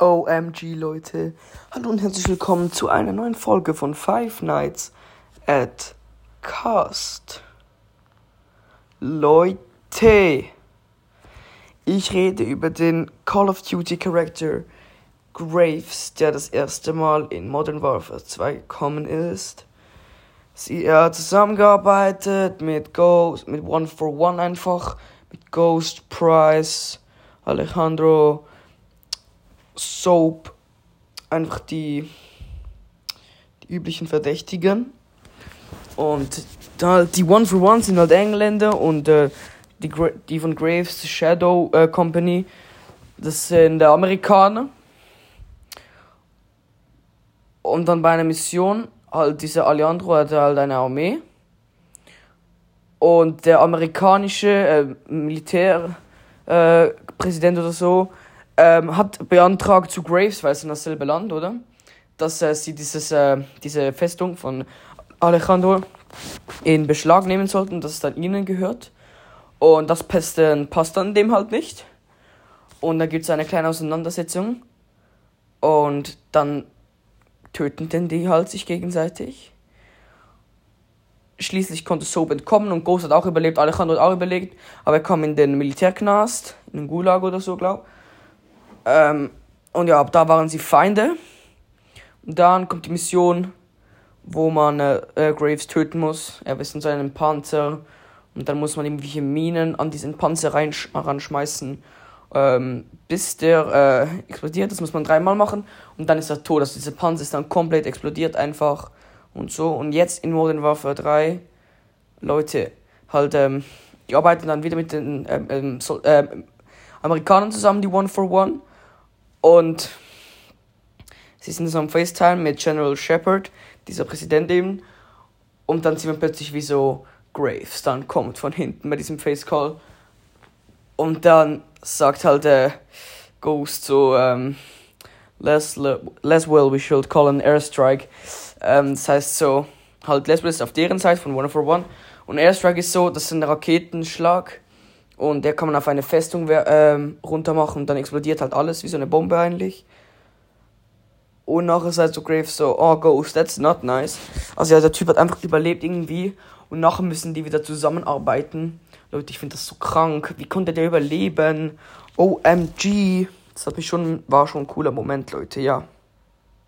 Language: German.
OMG, Leute. Hallo und herzlich willkommen zu einer neuen Folge von Five Nights at Cast. Leute, ich rede über den Call of Duty Character Graves, der das erste Mal in Modern Warfare 2 gekommen ist. Sie hat zusammengearbeitet mit Ghost, mit One for One einfach, mit Ghost Price, Alejandro Soap einfach die, die üblichen Verdächtigen. Und da, die One for One sind halt Engländer und äh, die, die von Graves Shadow äh, Company, das sind Amerikaner. Und dann bei einer Mission, halt dieser Alejandro hatte halt eine Armee. Und der amerikanische äh, Militärpräsident äh, oder so ähm, hat beantragt zu Graves, weil es in dasselbe Land, oder? Dass äh, sie dieses, äh, diese Festung von Alejandro in Beschlag nehmen sollten, dass es dann ihnen gehört. Und das passt, äh, passt dann dem halt nicht. Und da gibt es eine kleine Auseinandersetzung. Und dann töten denn die halt sich gegenseitig. Schließlich konnte Soap entkommen und Ghost hat auch überlebt, Alejandro hat auch überlebt, aber er kam in den Militärknast, in den Gulag oder so, glaub. Ähm, und ja, ab da waren sie Feinde. Und dann kommt die Mission, wo man äh, äh, Graves töten muss. Er ist in seinem Panzer. Und dann muss man irgendwelche Minen an diesen Panzer ranschmeißen, ähm, bis der äh, explodiert. Das muss man dreimal machen. Und dann ist er tot. Also dieser Panzer ist dann komplett explodiert einfach. Und so. Und jetzt in Modern Warfare 3, Leute, halt, ähm, die arbeiten dann wieder mit den ähm, ähm, so, ähm, Amerikanern zusammen, die One for One. Und sie sind so am FaceTime mit General Shepard, dieser Präsident eben. Und dann sieht man plötzlich, wie so Graves dann kommt von hinten bei diesem Face Call. Und dann sagt halt der Ghost so, ähm, less, less well we should call an airstrike. Ähm, das heißt so, halt Leswell ist auf deren Seite von One for One. Und Airstrike ist so, das ist ein Raketenschlag und der kann man auf eine Festung ähm, runter machen und dann explodiert halt alles wie so eine Bombe eigentlich. Und nachher sagt so Graves so, oh Ghost, that's not nice. Also ja, der Typ hat einfach überlebt irgendwie. Und nachher müssen die wieder zusammenarbeiten. Leute, ich finde das so krank. Wie konnte der überleben? OMG. Das hat mich schon, war schon ein cooler Moment, Leute, ja.